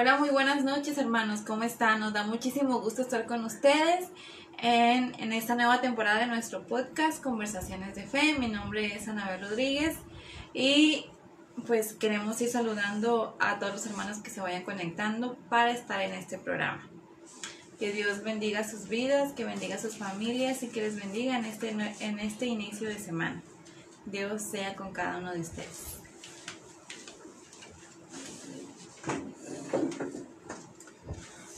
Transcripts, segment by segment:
Hola, muy buenas noches hermanos, ¿cómo están? Nos da muchísimo gusto estar con ustedes en, en, esta nueva temporada de nuestro podcast Conversaciones de Fe. Mi nombre es Anabel Rodríguez y pues queremos ir saludando a todos los hermanos que se vayan conectando para estar en este programa. Que Dios bendiga sus vidas, que bendiga sus familias y que les bendiga en este, en este inicio de semana. Dios sea con cada uno de ustedes.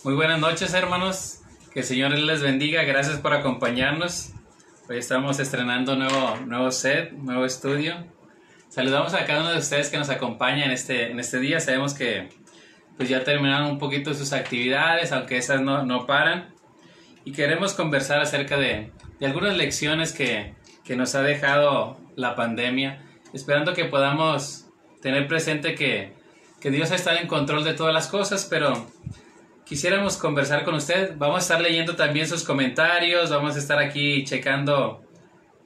Muy buenas noches, hermanos. Que el Señor les bendiga. Gracias por acompañarnos. Hoy estamos estrenando nuevo, nuevo set, nuevo estudio. Saludamos a cada uno de ustedes que nos acompaña en este, en este día. Sabemos que pues ya terminaron un poquito sus actividades, aunque esas no, no paran. Y queremos conversar acerca de, de algunas lecciones que, que nos ha dejado la pandemia, esperando que podamos tener presente que, que Dios está en control de todas las cosas, pero quisiéramos conversar con usted. Vamos a estar leyendo también sus comentarios, vamos a estar aquí checando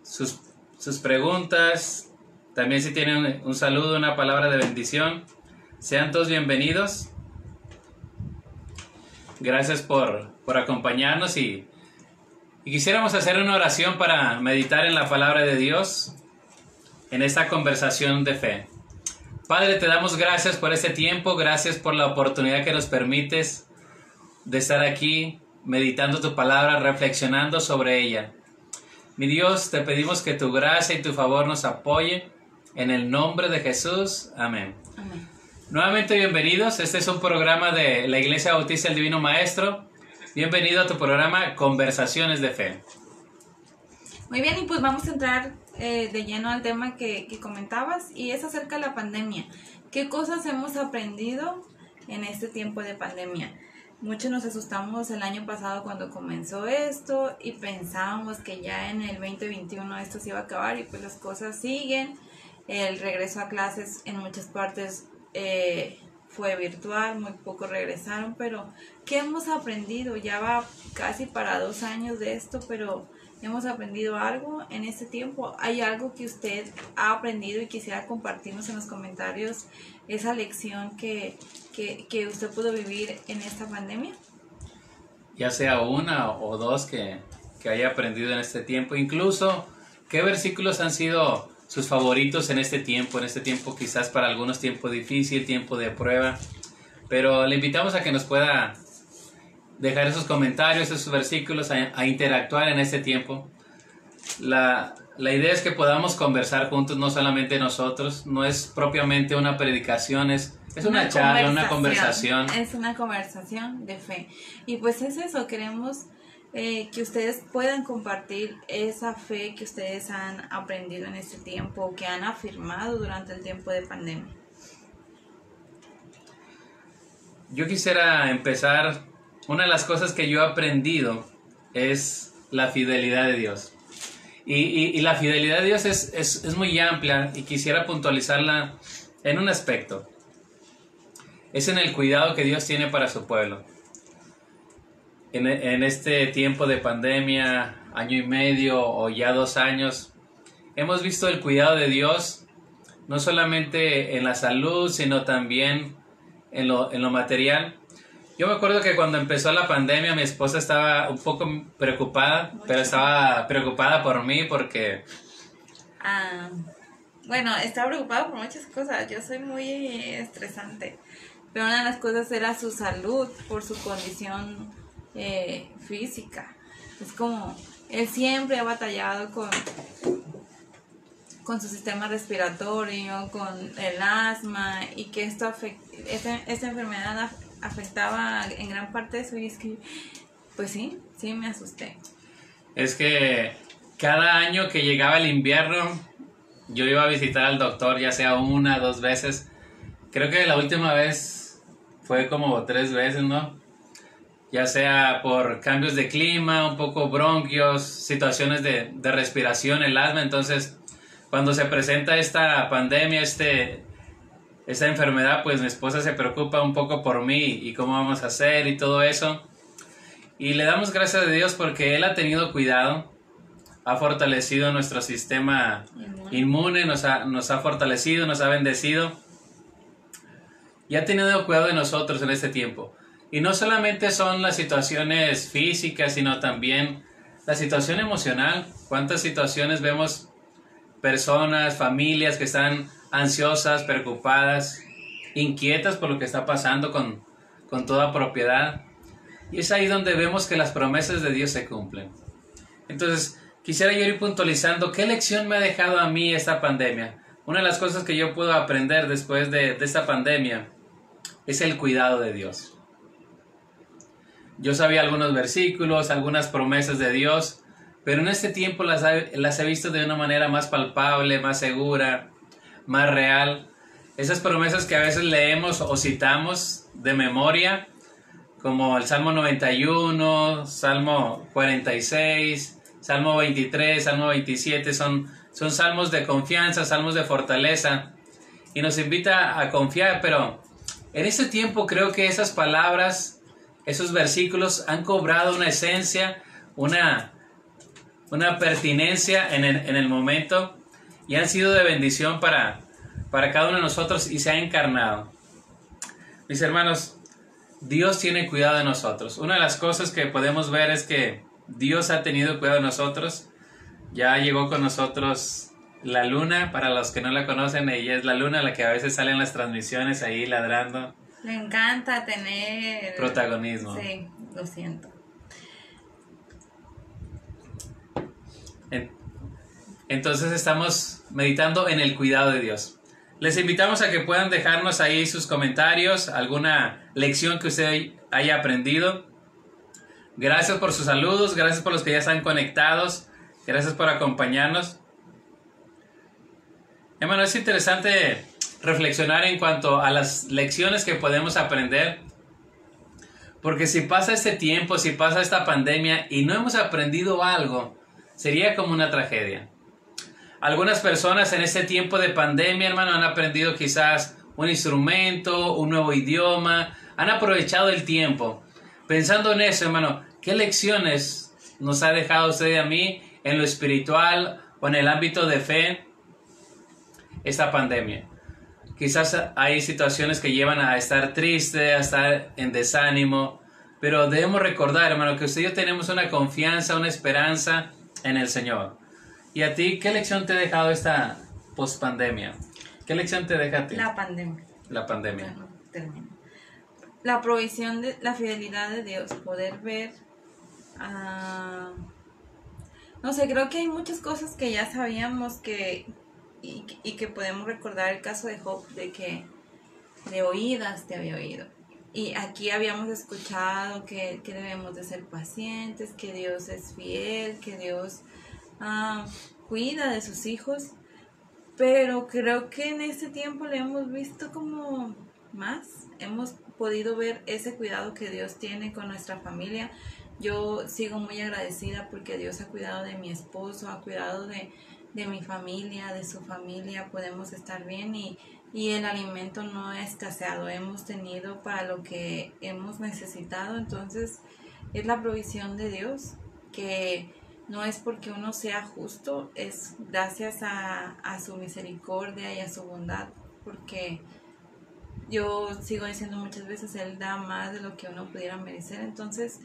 sus, sus preguntas. También si tienen un saludo, una palabra de bendición, sean todos bienvenidos. Gracias por, por acompañarnos y, y quisiéramos hacer una oración para meditar en la palabra de Dios en esta conversación de fe. Padre, te damos gracias por este tiempo, gracias por la oportunidad que nos permites de estar aquí meditando tu palabra, reflexionando sobre ella. Mi Dios, te pedimos que tu gracia y tu favor nos apoye. En el nombre de Jesús. Amén. Amén. Nuevamente bienvenidos. Este es un programa de la Iglesia Bautista del Divino Maestro. Bienvenido a tu programa Conversaciones de Fe. Muy bien, y pues vamos a entrar eh, de lleno al tema que, que comentabas y es acerca de la pandemia. ¿Qué cosas hemos aprendido en este tiempo de pandemia? Muchos nos asustamos el año pasado cuando comenzó esto y pensábamos que ya en el 2021 esto se iba a acabar y pues las cosas siguen. El regreso a clases en muchas partes eh, fue virtual, muy pocos regresaron, pero ¿qué hemos aprendido? Ya va casi para dos años de esto, pero hemos aprendido algo en este tiempo. ¿Hay algo que usted ha aprendido y quisiera compartirnos en los comentarios esa lección que, que, usted pudo vivir en esta pandemia? Ya sea una o dos que, que haya aprendido en este tiempo. Incluso, ¿qué versículos han sido sus favoritos en este tiempo? En este tiempo quizás para algunos tiempo difícil, tiempo de prueba. Pero le invitamos a que nos pueda dejar esos comentarios, esos versículos, a, interactuar en este tiempo. La, la, idea es que podamos conversar juntos, no solamente nosotros, no es propiamente una predicación, es, es una, charla, una conversación. Es una conversación de fe. Y pues es eso, queremos eh, que ustedes puedan compartir esa fe que ustedes han aprendido en este tiempo, que han afirmado durante el tiempo de pandemia. Yo quisiera empezar una de las cosas que yo he aprendido es la fidelidad de Dios. Y, la fidelidad de Dios es, muy amplia y quisiera puntualizarla en un aspecto. Es en el cuidado que Dios tiene para su pueblo. En, en este tiempo de pandemia, año y medio o ya dos años, hemos visto el cuidado de Dios no solamente en la salud, sino también en lo, en lo material yo me acuerdo que cuando empezó la pandemia mi esposa estaba un poco preocupada, pero estaba preocupada por mí porque... Ah, bueno, estaba preocupada por muchas cosas. Yo soy muy estresante. Pero una de las cosas era su salud por su condición eh, física. Es como, él siempre ha batallado con, con su sistema respiratorio, con el asma y que esto afecta, esta, esta enfermedad afectaba en gran parte de su y es que, pues sí, sí me asusté. Es que cada año que llegaba el invierno, yo iba a visitar al doctor, ya sea una, dos veces. Creo que la última vez fue como tres veces, ¿no? Ya sea por cambios de clima, un poco bronquios, situaciones de, de respiración, el asma. Entonces, cuando se presenta esta pandemia, este, esa enfermedad, pues mi esposa se preocupa un poco por mí y cómo vamos a hacer y todo eso. Y le damos gracias a Dios porque Él ha tenido cuidado, ha fortalecido nuestro sistema inmune, nos, ha, nos ha fortalecido, nos ha bendecido. y ha tenido cuidado de nosotros en este tiempo. Y no solamente son las situaciones físicas, sino también la situación emocional. ¿Cuántas situaciones vemos personas, familias que están ansiosas, preocupadas, inquietas por lo que está pasando con, con toda propiedad? Y es ahí donde vemos que las promesas de Dios se cumplen. Entonces, quisiera yo ir puntualizando qué lección me ha dejado a mí esta pandemia. Una de las cosas que yo puedo aprender después de, esta pandemia es el cuidado de Dios. Yo sabía algunos versículos, algunas promesas de Dios, pero en este tiempo las, las he visto de una manera más palpable, más segura, más real. Esas promesas que a veces leemos o citamos de memoria, como el Salmo 91, Salmo 46, Salmo 23, Salmo 27, son, son salmos de confianza, salmos de fortaleza, y nos invita a confiar, pero en este tiempo creo que esas palabras esos versículos han cobrado una esencia, una, una pertinencia en el, momento y han sido de bendición para, para cada uno de nosotros y se ha encarnado. Mis hermanos, Dios tiene cuidado de nosotros. Una de las cosas que podemos ver es que Dios ha tenido cuidado de nosotros. Ya llegó con nosotros la luna, para los que no la conocen, ella es la luna, la que a veces sale en las transmisiones ahí ladrando. Me encanta tener... Protagonismo. Sí, lo siento. Entonces estamos meditando en el cuidado de Dios. Les invitamos a que puedan dejarnos ahí sus comentarios, alguna lección que usted haya aprendido. Gracias por sus saludos, gracias por los que ya están conectados, gracias por acompañarnos. Hermano, es interesante reflexionar en cuanto a las lecciones que podemos aprender. Porque si pasa este tiempo, si pasa esta pandemia y no hemos aprendido algo, sería como una tragedia. Algunas personas en este tiempo de pandemia, hermano, han aprendido quizás un instrumento, un nuevo idioma, han aprovechado el tiempo. Pensando en eso, hermano, ¿qué lecciones nos ha dejado usted y a mí en lo espiritual o en el ámbito de fe esta pandemia? Quizás hay situaciones que llevan a estar triste, a estar en desánimo, pero debemos recordar, hermano, que usted y yo tenemos una confianza, una esperanza en el Señor. ¿Y a ti qué lección te ha dejado esta pospandemia? ¿Qué lección te deja a ti? La pandemia. La pandemia. La provisión de la fidelidad de Dios, poder ver no sé, creo que hay muchas cosas que ya sabíamos que, y, que podemos recordar el caso de Job, de que de oídas te había oído. Y aquí habíamos escuchado que, debemos de ser pacientes, que Dios es fiel, que Dios ah, cuida de sus hijos. Pero creo que en este tiempo le hemos visto como más. Hemos podido ver ese cuidado que Dios tiene con nuestra familia. Yo sigo muy agradecida porque Dios ha cuidado de mi esposo, ha cuidado de, de mi familia, de su familia, podemos estar bien y, y el alimento no ha escaseado, hemos tenido para lo que hemos necesitado, entonces es la provisión de Dios, que no es porque uno sea justo, es gracias a, a su misericordia y a su bondad, porque yo sigo diciendo muchas veces, Él da más de lo que uno pudiera merecer, entonces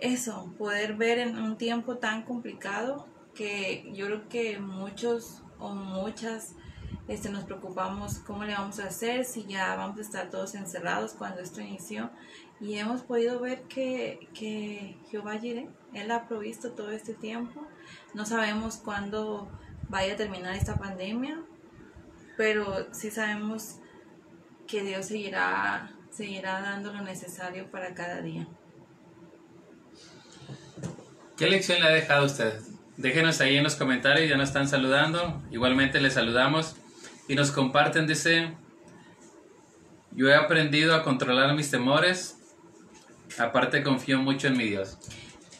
eso, poder ver en un tiempo tan complicado que yo creo que muchos o muchas este, nos preocupamos cómo le vamos a hacer, si ya vamos a estar todos encerrados cuando esto inició. Y hemos podido ver que, que Jehová Jireh, Él ha provisto todo este tiempo. No sabemos cuándo vaya a terminar esta pandemia, pero sí sabemos que Dios seguirá, seguirá dando lo necesario para cada día. ¿Qué lección le ha dejado usted? Déjenos ahí en los comentarios, ya nos están saludando. Igualmente les saludamos y nos comparten, dice, yo he aprendido a controlar mis temores, aparte confío mucho en mi Dios.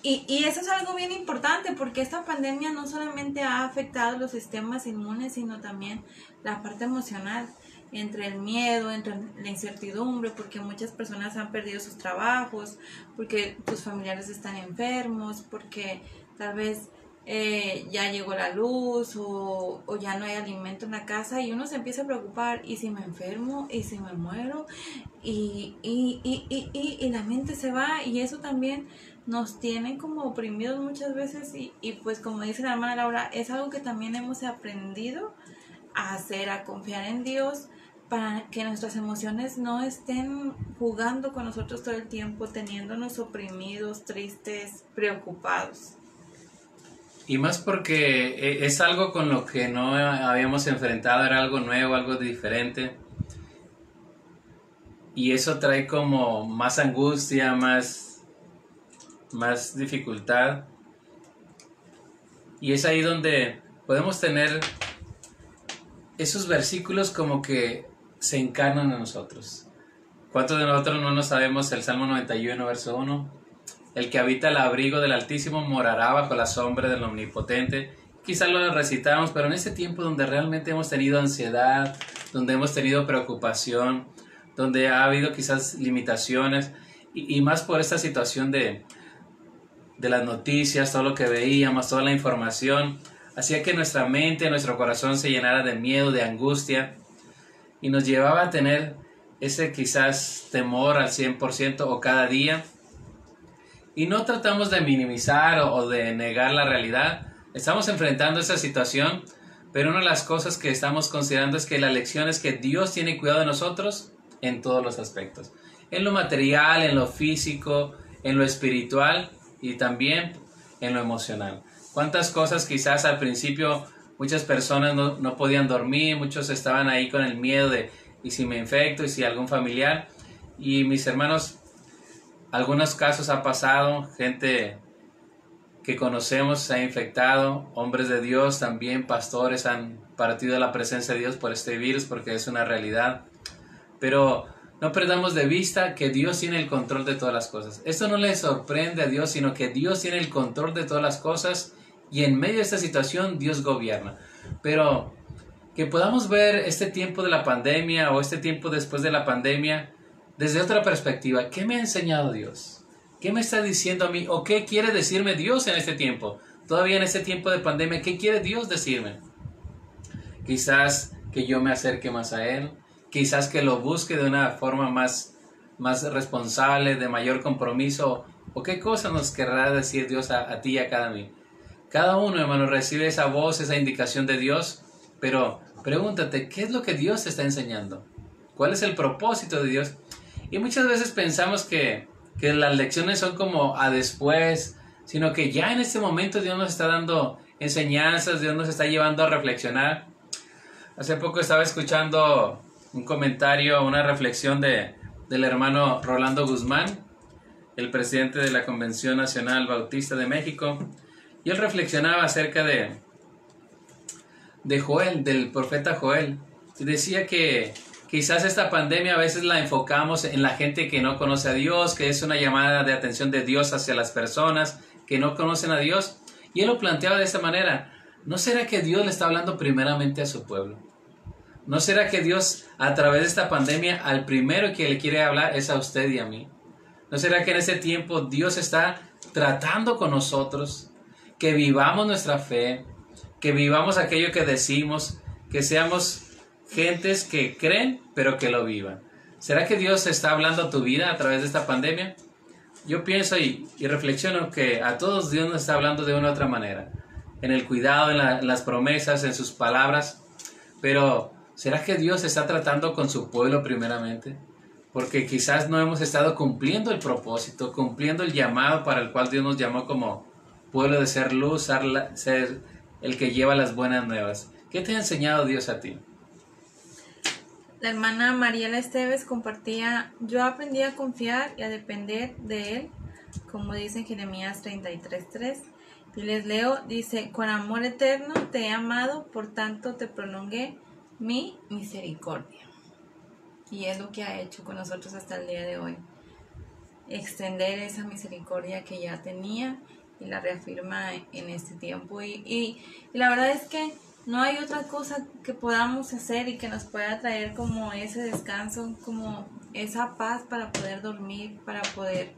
Y, y, eso es algo bien importante porque esta pandemia no solamente ha afectado los sistemas inmunes, sino también la parte emocional, entre el miedo, entre la incertidumbre, porque muchas personas han perdido sus trabajos, porque tus familiares están enfermos, porque tal vez eh, ya llegó la luz o, o, ya no hay alimento en la casa y uno se empieza a preocupar y si me enfermo y si me muero y, y, y, y, la mente se va y eso también nos tiene como oprimidos muchas veces y, y pues como dice la hermana Laura, es algo que también hemos aprendido a hacer, a confiar en Dios para que nuestras emociones no estén jugando con nosotros todo el tiempo, teniéndonos oprimidos, tristes, preocupados. Y más porque eh, es algo con lo que no habíamos enfrentado, era algo nuevo, algo diferente. Y eso trae como más angustia, más, más dificultad. Y es ahí donde podemos tener esos versículos como que se encarnan en nosotros. ¿Cuántos de nosotros no nos sabemos el Salmo 91, verso 1? El que habita el abrigo del Altísimo morará bajo la sombra del Omnipotente. Quizás lo recitamos, pero en ese tiempo donde realmente hemos tenido ansiedad, donde hemos tenido preocupación, donde ha habido quizás limitaciones, y, más por esta situación de, de las noticias, todo lo que veíamos, toda la información, hacía que nuestra mente, nuestro corazón se llenara de miedo, de angustia, y nos llevaba a tener ese quizás temor al 100% o cada día. Y no tratamos de minimizar o, de negar la realidad. Estamos enfrentando esa situación, pero una de las cosas que estamos considerando es que la lección es que Dios tiene cuidado de nosotros en todos los aspectos. En lo material, en lo físico, en lo espiritual y también en lo emocional. ¿Cuántas cosas quizás al principio muchas personas no, no, podían dormir, muchos estaban ahí con el miedo de, ¿y si me infecto? ¿Y si algún familiar? Y mis hermanos, algunos casos ha pasado, gente que conocemos se ha infectado, hombres de Dios también, pastores han partido de la presencia de Dios por este virus porque es una realidad. Pero no perdamos de vista que Dios tiene el control de todas las cosas. Esto no le sorprende a Dios, sino que Dios tiene el control de todas las cosas y en medio de esta situación Dios gobierna. Pero que podamos ver este tiempo de la pandemia o este tiempo después de la pandemia desde otra perspectiva. ¿Qué me ha enseñado Dios? ¿Qué me está diciendo a mí? ¿O qué quiere decirme Dios en este tiempo? Todavía en este tiempo de pandemia, ¿qué quiere Dios decirme? Quizás que yo me acerque más a Él, quizás que lo busque de una forma más, más responsable, de mayor compromiso, o qué cosa nos querrá decir Dios a, ti y a cada mí. Cada uno, hermano, recibe esa voz, esa indicación de Dios, pero pregúntate, ¿qué es lo que Dios te está enseñando? ¿Cuál es el propósito de Dios? Y muchas veces pensamos que, que las lecciones son como a después, sino que ya en este momento Dios nos está dando enseñanzas, Dios nos está llevando a reflexionar. Hace poco estaba escuchando un comentario, una reflexión de, del hermano Rolando Guzmán, el presidente de la Convención Nacional Bautista de México, y él reflexionaba acerca de, de Joel, del profeta Joel. Y decía que quizás esta pandemia a veces la enfocamos en la gente que no conoce a Dios, que es una llamada de atención de Dios hacia las personas que no conocen a Dios. Y él lo planteaba de esa manera. ¿No será que Dios le está hablando primeramente a su pueblo? ¿No será que Dios a través de esta pandemia al primero que le quiere hablar es a usted y a mí? ¿No será que en ese tiempo Dios está tratando con nosotros? que vivamos nuestra fe, que vivamos aquello que decimos, que seamos gentes que creen, pero que lo vivan. ¿Será que Dios está hablando a tu vida a través de esta pandemia? Yo pienso y, reflexiono que a todos Dios nos está hablando de una u otra manera, en el cuidado, en, las promesas, en sus palabras, pero ¿será que Dios está tratando con su pueblo primeramente? Porque quizás no hemos estado cumpliendo el propósito, cumpliendo el llamado para el cual Dios nos llamó como, pueblo de ser luz, ser el que lleva las buenas nuevas. ¿Qué te ha enseñado Dios a ti? La hermana Mariela Esteves compartía, yo aprendí a confiar y a depender de Él, como dice en Jeremías 33.3. Y les leo, dice, con amor eterno te he amado, por tanto te prolongué mi misericordia. Y es lo que ha hecho con nosotros hasta el día de hoy. Extender esa misericordia que ya tenía y la reafirma en este tiempo. Y, y, la verdad es que no hay otra cosa que podamos hacer y que nos pueda traer como ese descanso, como esa paz para poder dormir, para poder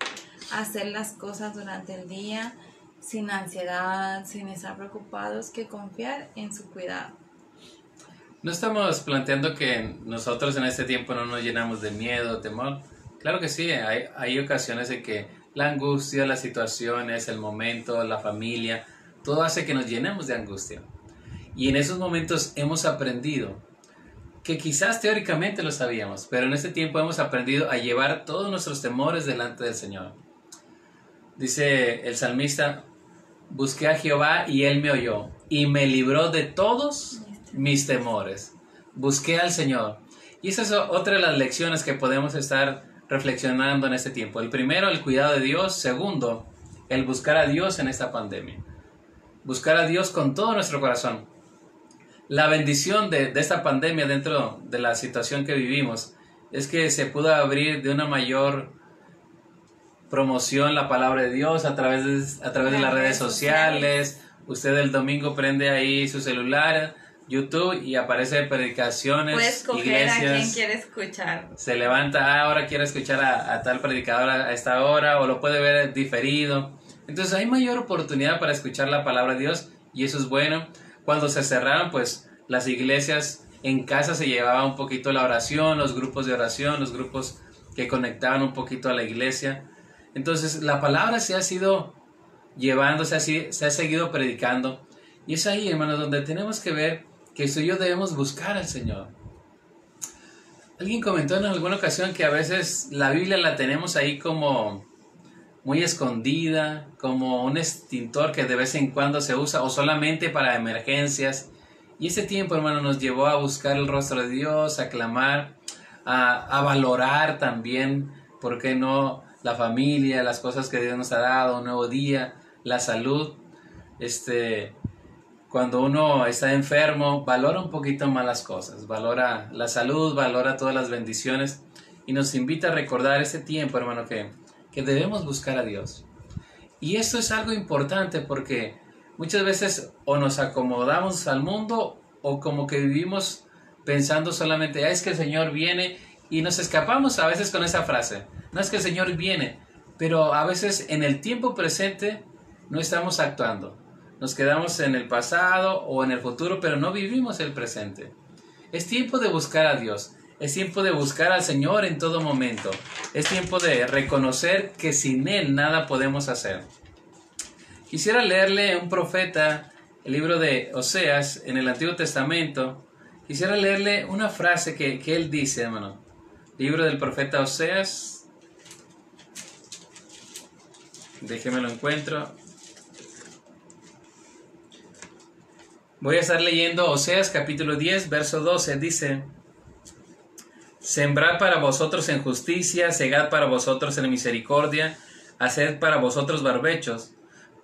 hacer las cosas durante el día sin ansiedad, sin estar preocupados, que confiar en su cuidado. No estamos planteando que nosotros en este tiempo no nos llenamos de miedo, temor. Claro que sí, hay, hay ocasiones en que la angustia, las situaciones, el momento, la familia, todo hace que nos llenemos de angustia. Y en esos momentos hemos aprendido que quizás teóricamente lo sabíamos, pero en este tiempo hemos aprendido a llevar todos nuestros temores delante del Señor. Dice el salmista, busqué a Jehová y él me oyó y me libró de todos mis temores. Busqué al Señor. Y esa es otra de las lecciones que podemos estar reflexionando en este tiempo. El primero, el cuidado de Dios. Segundo, el buscar a Dios en esta pandemia. Buscar a Dios con todo nuestro corazón. La bendición de, esta pandemia dentro de la situación que vivimos es que se pudo abrir de una mayor promoción la palabra de Dios a través de, a través de las redes sociales. Usted el domingo prende ahí su celular, YouTube y aparece predicaciones, Puedes escoger iglesias. a quien quiere escuchar. Se levanta, ah, ahora quiere escuchar a, tal predicador a esta hora o lo puede ver diferido. Entonces hay mayor oportunidad para escuchar la palabra de Dios y eso es bueno. Cuando se cerraron, pues las iglesias en casa se llevaba un poquito la oración, los grupos de oración, los grupos que conectaban un poquito a la iglesia. Entonces la palabra se ha sido llevando, se se ha seguido predicando. Y es ahí, hermanos, donde tenemos que ver que tú y yo debemos buscar al Señor. Alguien comentó en alguna ocasión que a veces la Biblia la tenemos ahí como muy escondida, como un extintor que de vez en cuando se usa o solamente para emergencias. Y ese tiempo, hermano, nos llevó a buscar el rostro de Dios, a clamar, a, a valorar también, ¿por qué no? La familia, las cosas que Dios nos ha dado, un nuevo día, la salud. Este, cuando uno está enfermo, valora un poquito más las cosas, valora la salud, valora todas las bendiciones y nos invita a recordar ese tiempo, hermano, que, que debemos buscar a Dios. Y esto es algo importante porque muchas veces o nos acomodamos al mundo o como que vivimos pensando solamente, es que el Señor viene y nos escapamos a veces con esa frase. No es que el Señor viene, pero a veces en el tiempo presente no estamos actuando nos quedamos en el pasado o en el futuro, pero no vivimos el presente. Es tiempo de buscar a Dios, es tiempo de buscar al Señor en todo momento, es tiempo de reconocer que sin Él nada podemos hacer. Quisiera leerle un profeta, el libro de Oseas, en el Antiguo Testamento. Quisiera leerle una frase que, que él dice, hermano. Libro del profeta Oseas. Déjeme lo encuentro. Voy a estar leyendo Oseas capítulo 10, verso 12. Dice, Sembrad para vosotros en justicia, segad para vosotros en misericordia, haced para vosotros barbechos,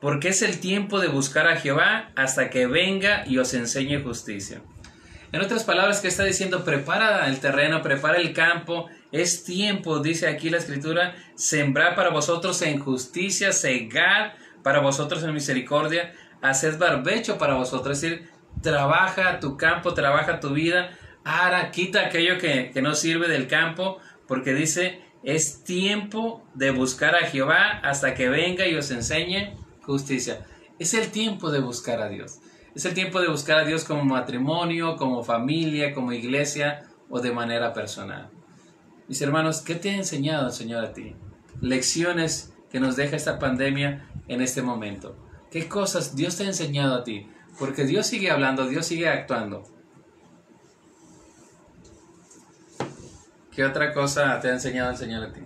porque es el tiempo de buscar a Jehová hasta que venga y os enseñe justicia. En otras palabras, que está diciendo? Prepara el terreno, prepara el campo. Es tiempo, dice aquí la escritura, sembrar para vosotros en justicia, segad para vosotros en misericordia, haced barbecho para vosotros, es decir, trabaja tu campo, trabaja tu vida, ahora quita aquello que, que no sirve del campo, porque dice, es tiempo de buscar a Jehová hasta que venga y os enseñe justicia. Es el tiempo de buscar a Dios. Es el tiempo de buscar a Dios como matrimonio, como familia, como iglesia o de manera personal. Mis hermanos, ¿qué te ha enseñado el Señor a ti? Lecciones que nos deja esta pandemia en este momento. ¿Qué cosas Dios te ha enseñado a ti? Porque Dios sigue hablando, Dios sigue actuando. ¿Qué otra cosa te ha enseñado el Señor a ti?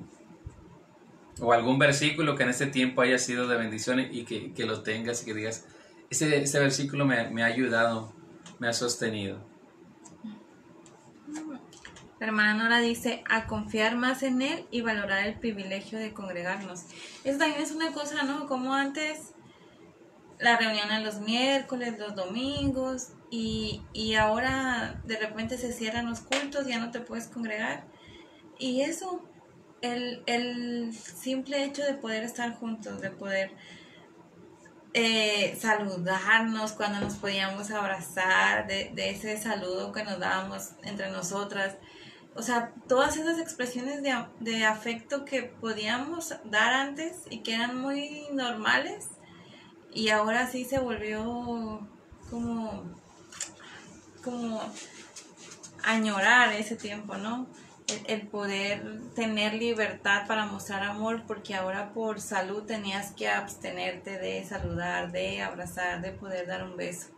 O algún versículo que en este tiempo haya sido de bendición y que, que lo tengas y que digas, este, este versículo me, me ha ayudado, me ha sostenido. La hermana Nora dice a confiar más en Él y valorar el privilegio de congregarnos. Eso también es una cosa, ¿no? Como antes la reunión en los miércoles, los domingos, y, y ahora de repente se cierran los cultos, ya no te puedes congregar. Y eso, el, el simple hecho de poder estar juntos, de poder eh, saludarnos cuando nos podíamos abrazar, de, de, ese saludo que nos dábamos entre nosotras. O sea, todas esas expresiones de, de afecto que podíamos dar antes y que eran muy normales, y ahora sí se volvió como, como añorar ese tiempo, ¿no? El, poder tener libertad para mostrar amor, porque ahora por salud tenías que abstenerte de saludar, de abrazar, de poder dar un beso.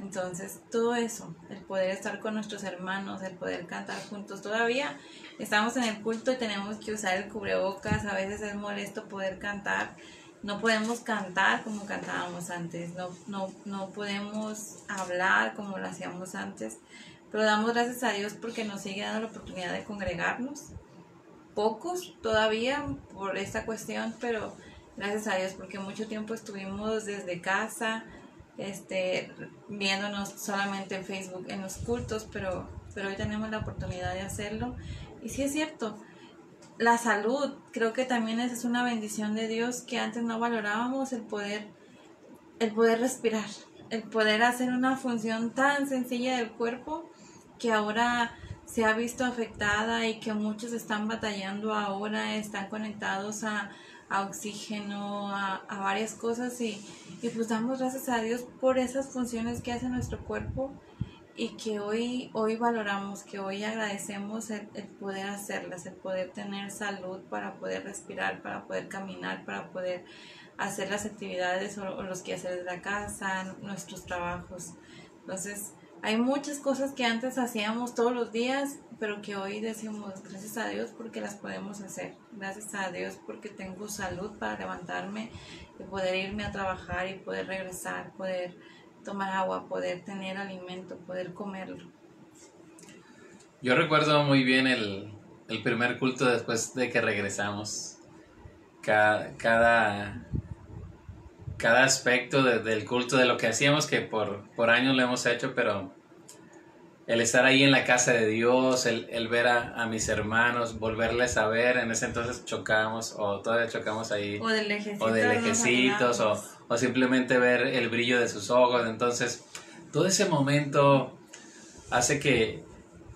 Entonces, todo eso, el poder estar con nuestros hermanos, el poder cantar juntos, todavía estamos en el culto y tenemos que usar el cubrebocas, a veces es molesto poder cantar, no podemos cantar como cantábamos antes, no, no, no podemos hablar como lo hacíamos antes, pero damos gracias a Dios porque nos sigue dando la oportunidad de congregarnos. Pocos todavía por esta cuestión, pero gracias a Dios porque mucho tiempo estuvimos desde casa, este, viéndonos solamente en Facebook en los cultos, pero, pero hoy tenemos la oportunidad de hacerlo. Y sí es cierto, la salud, creo que también es una bendición de Dios que antes no valorábamos el poder, el poder respirar, el poder hacer una función tan sencilla del cuerpo que ahora se ha visto afectada y que muchos están batallando ahora, están conectados a, oxígeno, a, varias cosas y, y pues damos gracias a Dios por esas funciones que hace nuestro cuerpo y que hoy, hoy valoramos, que hoy agradecemos el, poder hacerlas, el poder tener salud para poder respirar, para poder caminar, para poder hacer las actividades o, los quehaceres de la casa, nuestros trabajos. Entonces, hay muchas cosas que antes hacíamos todos los días, pero que hoy decimos gracias a Dios porque las podemos hacer. Gracias a Dios porque tengo salud para levantarme y poder irme a trabajar y poder regresar, poder tomar agua, poder tener alimento, poder comerlo. Yo recuerdo muy bien el, primer culto después de que regresamos. Cada, cada, aspecto del culto, de lo que hacíamos, que por, por años lo hemos hecho, pero el estar ahí en la casa de Dios, el, ver a, mis hermanos, volverles a ver, en ese entonces chocamos o todavía chocamos ahí. O de lejecitos. O de lejecitos, o, o, simplemente ver el brillo de sus ojos. Entonces, todo ese momento hace que,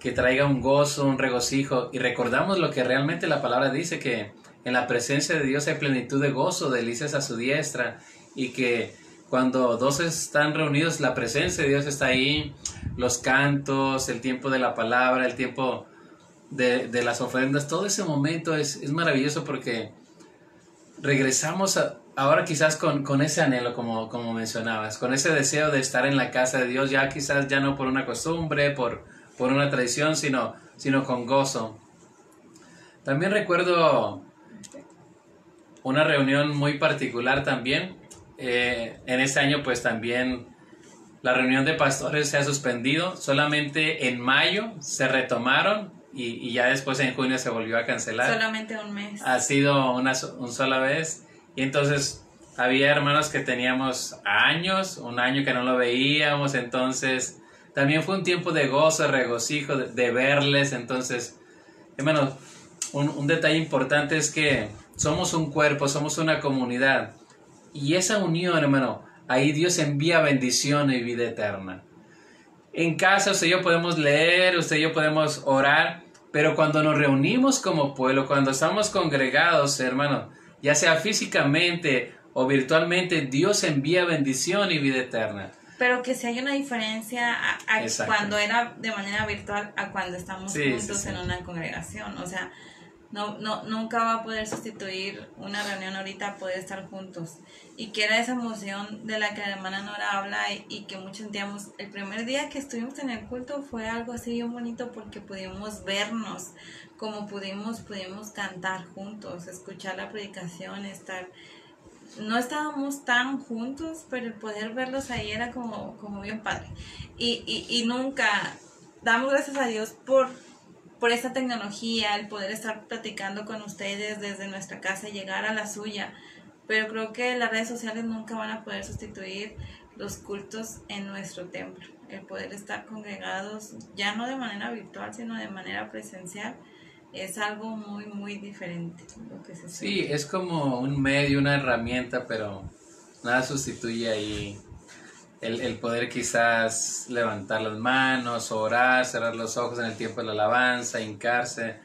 que traiga un gozo, un regocijo y recordamos lo que realmente la palabra dice, que en la presencia de Dios hay plenitud de gozo, delicias a su diestra y que cuando dos están reunidos, la presencia de Dios está ahí, los cantos, el tiempo de la palabra, el tiempo de, las ofrendas, todo ese momento es, maravilloso porque regresamos ahora quizás con, ese anhelo, como, como mencionabas, con ese deseo de estar en la casa de Dios, ya quizás ya no por una costumbre, por, por una tradición, sino, sino con gozo. También recuerdo una reunión muy particular también eh, en este año pues también la reunión de pastores se ha suspendido, solamente en mayo se retomaron y, ya después en junio se volvió a cancelar. Solamente un mes. Ha sido una un sola vez. Y entonces había hermanos que teníamos años, un año que no lo veíamos, entonces también fue un tiempo de gozo, de regocijo, de, verles, entonces, hermanos, un, un detalle importante es que somos un cuerpo, somos una comunidad y esa unión, hermano, ahí Dios envía bendición y vida eterna. En casa usted y yo podemos leer, usted y yo podemos orar, pero cuando nos reunimos como pueblo, cuando estamos congregados, hermano, ya sea físicamente o virtualmente, Dios envía bendición y vida eterna. Pero que si hay una diferencia a, cuando era de manera virtual a cuando estamos juntos en una congregación. O sea, no, no, nunca va a poder sustituir una reunión ahorita, poder estar juntos. Y que era esa emoción de la que la hermana Nora habla y, que muchos sentíamos. El primer día que estuvimos en el culto fue algo así bien bonito porque pudimos vernos, como pudimos, pudimos cantar juntos, escuchar la predicación, estar... No estábamos tan juntos, pero el poder verlos ahí era como, como bien padre. Y, y, y nunca damos gracias a Dios por por esta tecnología, el poder estar platicando con ustedes desde nuestra casa y llegar a la suya. Pero creo que las redes sociales nunca van a poder sustituir los cultos en nuestro templo. El poder estar congregados, ya no de manera virtual, sino de manera presencial, es algo muy, muy diferente. Lo que se sí, es como un medio, una herramienta, pero nada sustituye ahí el, poder quizás levantar las manos, orar, cerrar los ojos en el tiempo de la alabanza, hincarse,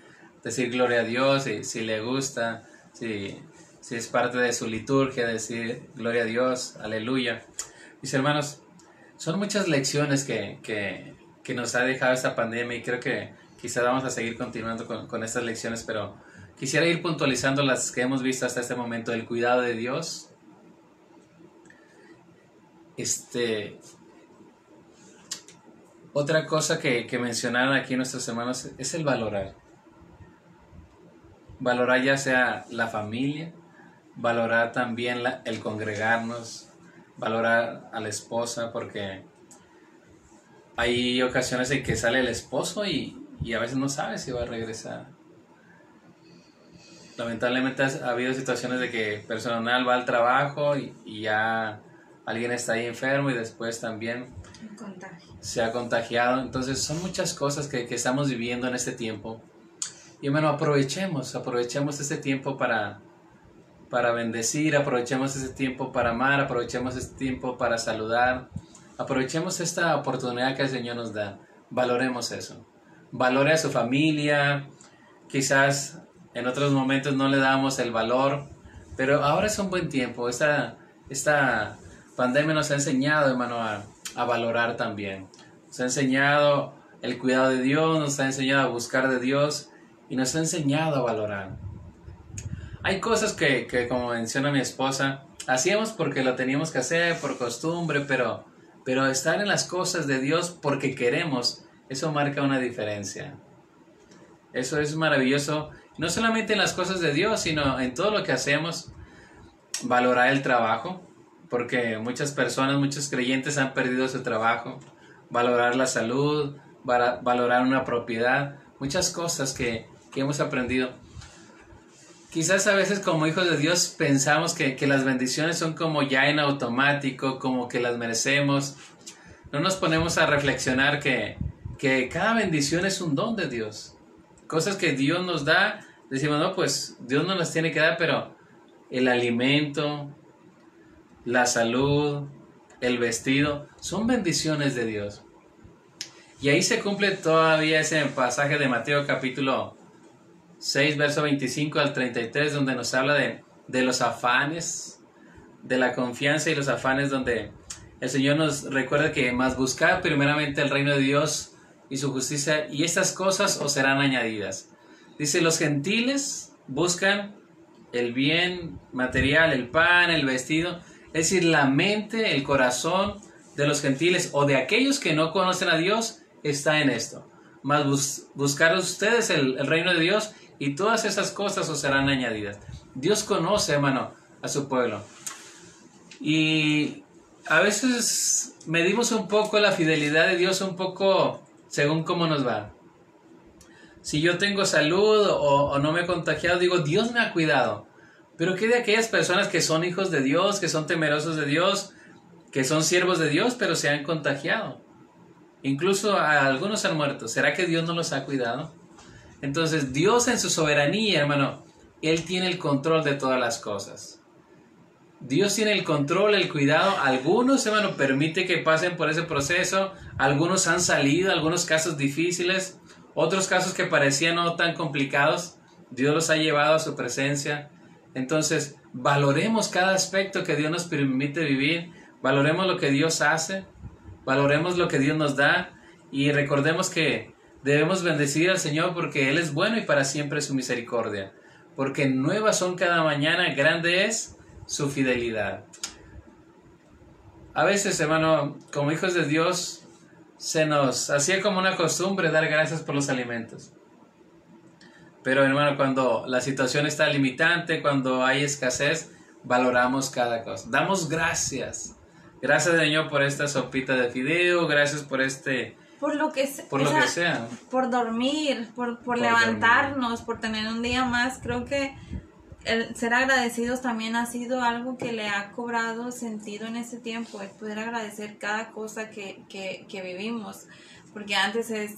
decir gloria a Dios si, le gusta, si, si es parte de su liturgia, decir gloria a Dios, aleluya. Mis hermanos, son muchas lecciones que, que, que nos ha dejado esta pandemia y creo que quizá vamos a seguir continuando con, con estas lecciones, pero quisiera ir puntualizando las que hemos visto hasta este momento, el cuidado de Dios. Este, otra cosa que, que mencionaron aquí nuestros hermanos es el valorar. Valorar ya sea la familia, valorar también el congregarnos, valorar a la esposa, porque hay ocasiones en que sale el esposo y, a veces no sabe si va a regresar. Lamentablemente ha habido situaciones de que personal va al trabajo y, ya alguien está ahí enfermo y después también se ha contagiado. Entonces son muchas cosas que, que estamos viviendo en este tiempo. Y bueno, aprovechemos, aprovechemos este tiempo para, para bendecir, aprovechemos ese tiempo para amar, aprovechemos este tiempo para saludar, aprovechemos esta oportunidad que el Señor nos da, valoremos eso, valore a su familia, quizás en otros momentos no le damos el valor, pero ahora es un buen tiempo, esta, esta pandemia nos ha enseñado, hermano, a, a valorar también, nos ha enseñado el cuidado de Dios, nos ha enseñado a buscar de Dios y nos ha enseñado a valorar. Hay cosas que, como menciona mi esposa, hacíamos porque lo teníamos que hacer, por costumbre, pero, pero estar en las cosas de Dios porque queremos, eso marca una diferencia. Eso es maravilloso, no solamente en las cosas de Dios, sino en todo lo que hacemos. Valorar el trabajo, porque muchas personas, muchos creyentes han perdido su trabajo. Valorar la salud, valorar una propiedad, muchas cosas que, que hemos aprendido quizás a veces como hijos de Dios pensamos que, las bendiciones son como ya en automático, como que las merecemos. No nos ponemos a reflexionar que, que cada bendición es un don de Dios. Cosas que Dios nos da, decimos, no, pues Dios no las tiene que dar, pero el alimento, la salud, el vestido, son bendiciones de Dios. Y ahí se cumple todavía ese pasaje de Mateo capítulo 6, verso 25 al 33, donde nos habla de, de los afanes, de la confianza y los afanes, donde el Señor nos recuerda que más buscar primeramente el reino de Dios y su justicia, y estas cosas os serán añadidas. Dice, los gentiles buscan el bien material, el pan, el vestido, es decir, la mente, el corazón de los gentiles o de aquellos que no conocen a Dios está en esto. Más buscar ustedes el, reino de Dios y todas esas cosas os serán añadidas. Dios conoce, hermano, a su pueblo. Y a veces medimos un poco la fidelidad de Dios, un poco según cómo nos va. Si yo tengo salud o, no me he contagiado, digo, Dios me ha cuidado. Pero ¿qué de aquellas personas que son hijos de Dios, que son temerosos de Dios, que son siervos de Dios, pero se han contagiado? Incluso algunos han muerto. ¿Será que Dios no los ha cuidado? Entonces, Dios en su soberanía, hermano, Él tiene el control de todas las cosas. Dios tiene el control, el cuidado. Algunos, hermano, permite que pasen por ese proceso. Algunos han salido, algunos casos difíciles. Otros casos que parecían no tan complicados. Dios los ha llevado a su presencia. Entonces, valoremos cada aspecto que Dios nos permite vivir. Valoremos lo que Dios hace. Valoremos lo que Dios nos da. Y recordemos que Debemos bendecir al Señor porque Él es bueno y para siempre su misericordia. Porque nuevas son cada mañana, grande es su fidelidad. A veces, hermano, como hijos de Dios, se nos hacía como una costumbre dar gracias por los alimentos. Pero, hermano, cuando la situación está limitante, cuando hay escasez, valoramos cada cosa. Damos gracias. Gracias, Señor, por esta sopita de fideo. Gracias por este por lo que, por lo que sea. Por dormir, por, por, levantarnos, por tener un día más. Creo que el ser agradecidos también ha sido algo que le ha cobrado sentido en este tiempo, el poder agradecer cada cosa que, que, que vivimos. Porque antes es,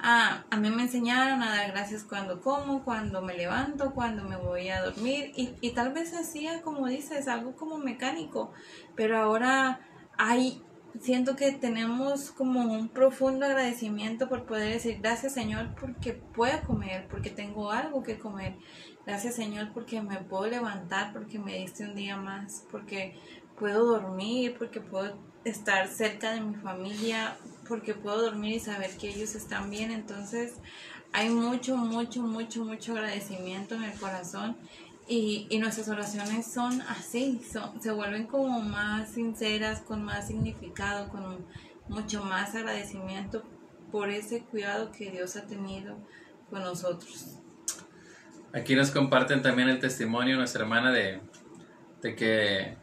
ah, a mí me enseñaron a dar gracias cuando como, cuando me levanto, cuando me voy a dormir. Y, y tal vez hacía, como dices, algo como mecánico. Pero ahora hay siento que tenemos como un profundo agradecimiento por poder decir gracias Señor porque puedo comer, porque tengo algo que comer. Gracias Señor porque me puedo levantar, porque me diste un día más, porque puedo dormir, porque puedo estar cerca de mi familia, porque puedo dormir y saber que ellos están bien. Entonces hay mucho, mucho, mucho, mucho agradecimiento en el corazón y, y nuestras oraciones son así, son, se vuelven como más sinceras, con más significado, con mucho más agradecimiento por ese cuidado que Dios ha tenido con nosotros. Aquí nos comparten también el testimonio nuestra hermana de, de que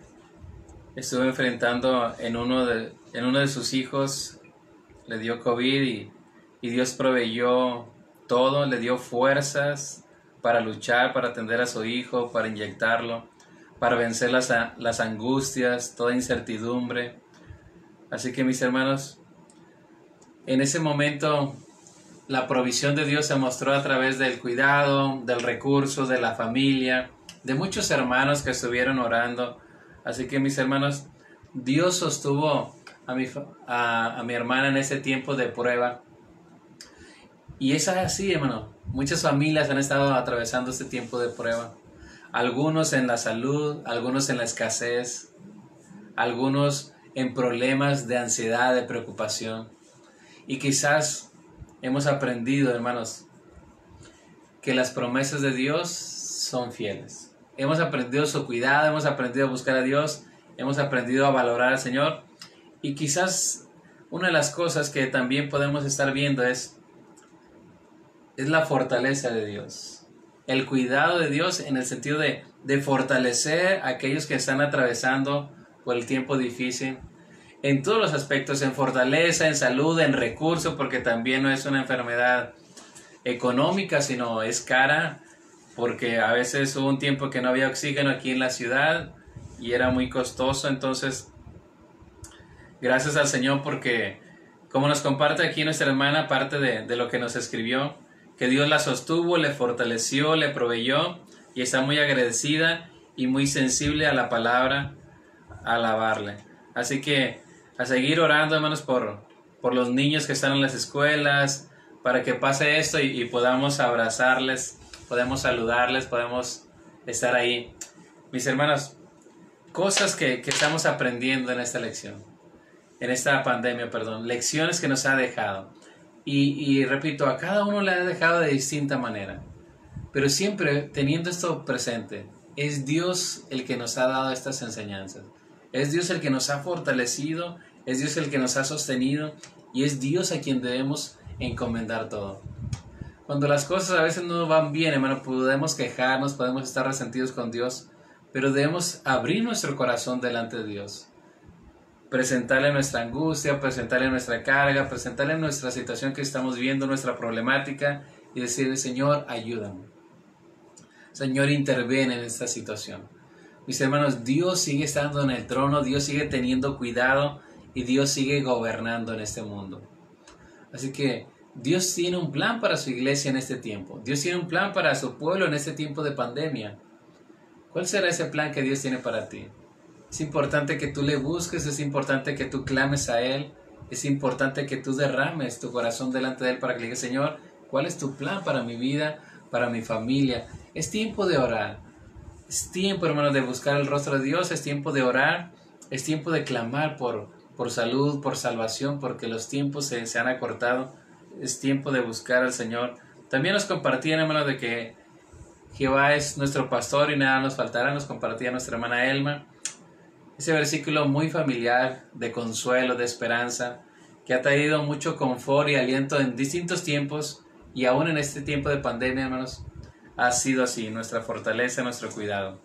estuvo enfrentando en uno de, en uno de sus hijos, le dio COVID y, y Dios proveyó todo, le dio fuerzas para luchar, para atender a su hijo, para inyectarlo, para vencer las, las angustias, toda incertidumbre. Así que mis hermanos, en ese momento la provisión de Dios se mostró a través del cuidado, del recurso, de la familia, de muchos hermanos que estuvieron orando. Así que mis hermanos, Dios sostuvo a mi, a, mi hermana en ese tiempo de prueba. Y es así, hermano. Muchas familias han estado atravesando este tiempo de prueba. Algunos en la salud, algunos en la escasez, algunos en problemas de ansiedad, de preocupación. Y quizás hemos aprendido, hermanos, que las promesas de Dios son fieles. Hemos aprendido su cuidado, hemos aprendido a buscar a Dios, hemos aprendido a valorar al Señor. Y quizás una de las cosas que también podemos estar viendo es, es la fortaleza de Dios. El cuidado de Dios en el sentido de, de fortalecer a aquellos que están atravesando por el tiempo difícil, en todos los aspectos, en fortaleza, en salud, en recursos, porque también no es una enfermedad económica, sino es cara, porque a veces hubo un tiempo que no había oxígeno aquí en la ciudad y era muy costoso, entonces gracias al Señor porque como nos comparte aquí nuestra hermana, parte de, lo que nos escribió, que Dios la sostuvo, le fortaleció, le proveyó y está muy agradecida y muy sensible a la palabra, a alabarle. Así que a seguir orando, hermanos, por, por los niños que están en las escuelas, para que pase esto y, podamos abrazarles, podemos saludarles, podemos estar ahí. Mis hermanos, cosas que, que estamos aprendiendo en esta lección, en esta pandemia, perdón, lecciones que nos ha dejado. Y, y, repito, a cada uno le ha dejado de distinta manera. Pero siempre teniendo esto presente, es Dios el que nos ha dado estas enseñanzas. Es Dios el que nos ha fortalecido, es Dios el que nos ha sostenido y es Dios a quien debemos encomendar todo. Cuando las cosas a veces no van bien, hermano, podemos quejarnos, podemos estar resentidos con Dios, pero debemos abrir nuestro corazón delante de Dios. Presentarle nuestra angustia, presentarle nuestra carga, presentarle nuestra situación que estamos viendo, nuestra problemática y decirle, Señor, ayúdame. Señor, interviene en esta situación. Mis hermanos, Dios sigue estando en el trono, Dios sigue teniendo cuidado y Dios sigue gobernando en este mundo. Así que Dios tiene un plan para su iglesia en este tiempo. Dios tiene un plan para su pueblo en este tiempo de pandemia. ¿Cuál será ese plan que Dios tiene para ti? Es importante que tú le busques, es importante que tú clames a Él, es importante que tú derrames tu corazón delante de Él para que le digas, Señor, ¿cuál es tu plan para mi vida, para mi familia? Es tiempo de orar. Es tiempo, hermanos, de buscar el rostro de Dios, es tiempo de orar, es tiempo de clamar por, por salud, por salvación, porque los tiempos se, se han acortado. Es tiempo de buscar al Señor. También nos compartían, hermanos, de que Jehová es nuestro pastor y nada nos faltará. Nos compartía nuestra hermana Elma. Ese versículo muy familiar, de consuelo, de esperanza, que ha traído mucho confort y aliento en distintos tiempos y aún en este tiempo de pandemia, hermanos ha sido así, nuestra fortaleza, nuestro cuidado.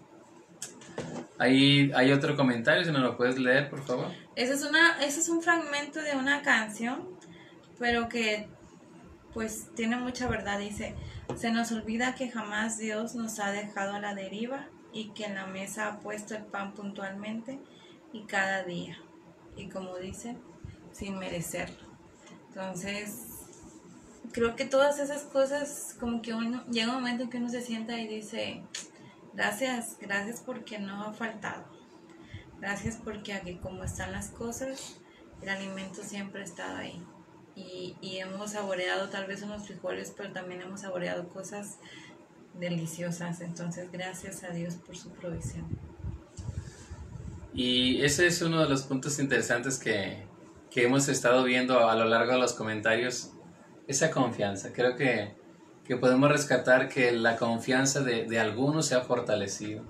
Ahí hay otro comentario, si no lo puedes leer, por favor. Ese es, una, ese es un fragmento de una canción, pero que pues tiene mucha verdad. Dice, se nos olvida que jamás Dios nos ha dejado a la deriva y que en la mesa ha puesto el pan puntualmente y cada día. Y como dice, sin merecerlo. Entonces, creo que todas esas cosas, como que uno llega un momento en que uno se sienta y dice, gracias, gracias porque no ha faltado. Gracias porque aquí como están las cosas, el alimento siempre ha estado ahí. Y, y hemos saboreado tal vez unos frijoles, pero también hemos saboreado cosas deliciosas. Entonces, gracias a Dios por su provisión. Y ese es uno de los puntos interesantes que, que hemos estado viendo a lo largo de los comentarios, esa confianza. Creo que, que podemos rescatar que la confianza de, de algunos se ha fortalecido,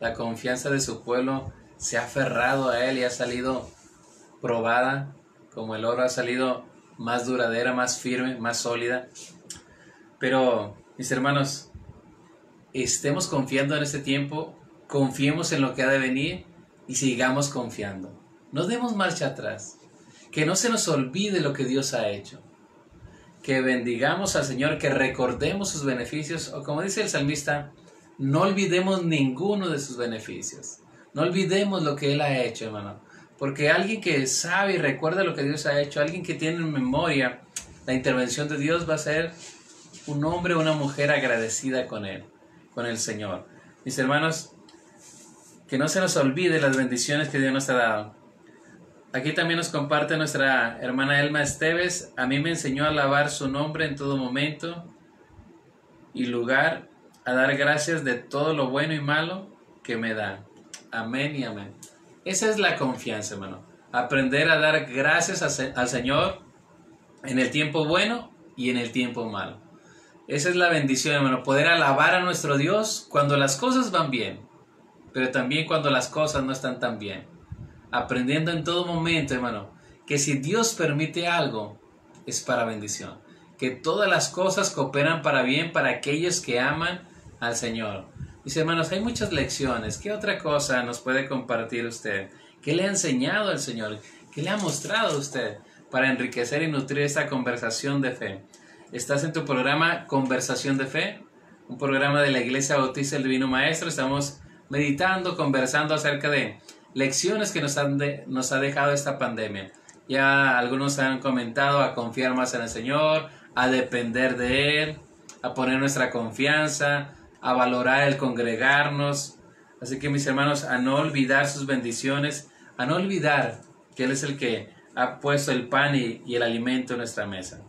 la confianza de su pueblo se ha aferrado a él y ha salido probada, como el oro ha salido más duradera, más firme, más sólida. Pero, mis hermanos, estemos confiando en este tiempo, confiemos en lo que ha de venir y sigamos confiando. No demos marcha atrás. Que no se nos olvide lo que Dios ha hecho. Que bendigamos al Señor, que recordemos sus beneficios, o como dice el salmista, no olvidemos ninguno de sus beneficios. No olvidemos lo que Él ha hecho, hermano. Porque alguien que sabe y recuerda lo que Dios ha hecho, alguien que tiene en memoria la intervención de Dios, va a ser un hombre o una mujer agradecida con Él, con el Señor. Mis hermanos, que no se nos olvide las bendiciones que Dios nos ha dado. Aquí también nos comparte nuestra hermana Elma Esteves. A mí me enseñó a alabar su nombre en todo momento y lugar, a dar gracias de todo lo bueno y malo que me da. Amén y amén. Esa es la confianza, hermano. Aprender a dar gracias al Señor en el tiempo bueno y en el tiempo malo. Esa es la bendición, hermano. Poder alabar a nuestro Dios cuando las cosas van bien, pero también cuando las cosas no están tan bien. Aprendiendo en todo momento, hermano, que si Dios permite algo, es para bendición. Que todas las cosas cooperan para bien para aquellos que aman al Señor. Dice, hermanos, hay muchas lecciones. ¿Qué otra cosa nos puede compartir usted? ¿Qué le ha enseñado el Señor? ¿Qué le ha mostrado usted para enriquecer y nutrir esta conversación de fe? Estás en tu programa Conversación de Fe, un programa de la Iglesia Bautista del Divino Maestro. Estamos meditando, conversando acerca de lecciones que nos, han nos ha dejado esta pandemia. Ya algunos han comentado a confiar más en el Señor, a depender de Él, a poner nuestra confianza, a valorar el congregarnos. Así que mis hermanos, a no olvidar sus bendiciones, a no olvidar que Él es el que ha puesto el pan y, el alimento en nuestra mesa.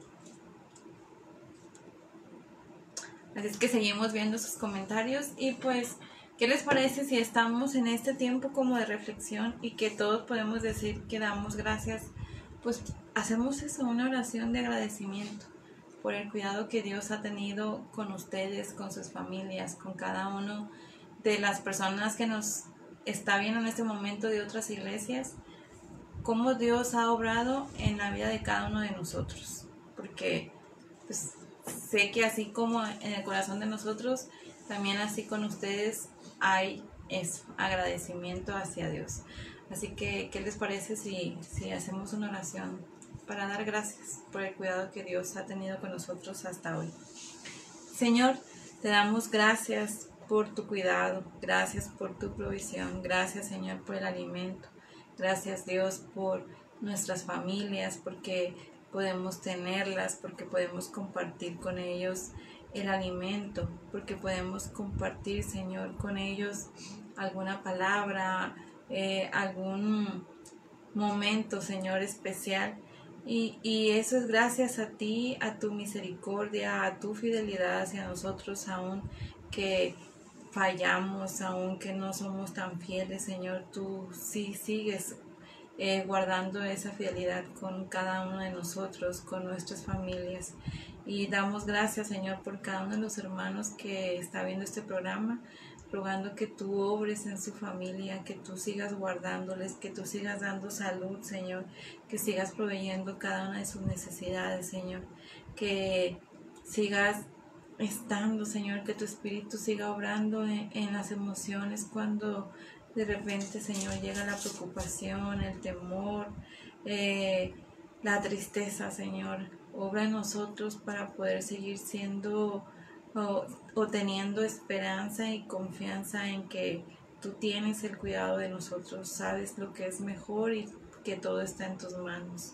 Así es que seguimos viendo sus comentarios y pues, ¿qué les parece si estamos en este tiempo como de reflexión y que todos podemos decir que damos gracias? Pues hacemos eso, una oración de agradecimiento por el cuidado que Dios ha tenido con ustedes, con sus familias, con cada uno de las personas que nos está viendo en este momento de otras iglesias, cómo Dios ha obrado en la vida de cada uno de nosotros. Porque pues, sé que así como en el corazón de nosotros, también así con ustedes hay eso, agradecimiento hacia Dios. Así que, ¿qué les parece si, si hacemos una oración para dar gracias por el cuidado que Dios ha tenido con nosotros hasta hoy. Señor, te damos gracias por tu cuidado, gracias por tu provisión, gracias Señor por el alimento, gracias Dios por nuestras familias, porque podemos tenerlas, porque podemos compartir con ellos el alimento, porque podemos compartir Señor con ellos alguna palabra, eh, algún momento Señor especial. Y, y, eso es gracias a ti, a tu misericordia, a tu fidelidad hacia nosotros, aún que fallamos, aún que no somos tan fieles, Señor, tú sí sigues eh, guardando esa fidelidad con cada uno de nosotros, con nuestras familias. Y damos gracias, Señor, por cada uno de los hermanos que está viendo este programa rogando que tú obres en su familia, que tú sigas guardándoles, que tú sigas dando salud, Señor, que sigas proveyendo cada una de sus necesidades, Señor, que sigas estando, Señor, que tu espíritu siga obrando en, las emociones cuando de repente, Señor, llega la preocupación, el temor, eh, la tristeza, Señor. Obra en nosotros para poder seguir siendo o, teniendo esperanza y confianza en que tú tienes el cuidado de nosotros, sabes lo que es mejor y que todo está en tus manos.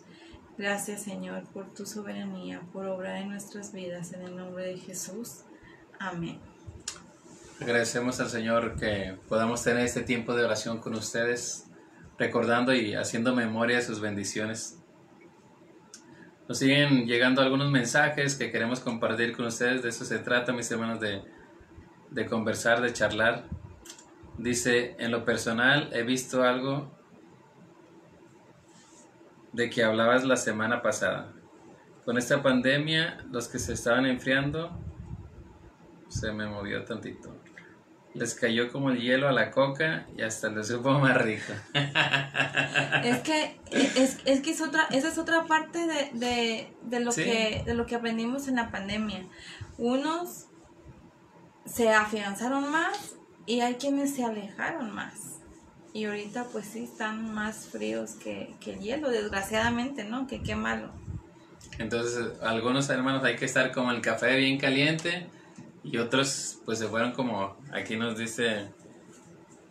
Gracias Señor por tu soberanía, por obrar en nuestras vidas, en el nombre de Jesús. Amén. Agradecemos al Señor que podamos tener este tiempo de oración con ustedes, recordando y haciendo memoria de sus bendiciones. Nos siguen llegando algunos mensajes que queremos compartir con ustedes. De eso se trata, mis hermanos, de de conversar, de charlar. Dice, en lo personal he visto algo de que hablabas la semana pasada. Con esta pandemia, los que se estaban enfriando, se me movió tantito. Les cayó como el hielo a la coca y hasta les supo más rico. es que es, es, que es otra, esa es otra parte de, de, de lo que de lo que aprendimos en la pandemia. Unos se afianzaron más y hay quienes se alejaron más. Y ahorita pues sí están más fríos que, que el hielo, desgraciadamente, ¿no? Que qué malo. Entonces, algunos hermanos hay que estar como el café bien caliente y otros pues se fueron como, aquí nos dice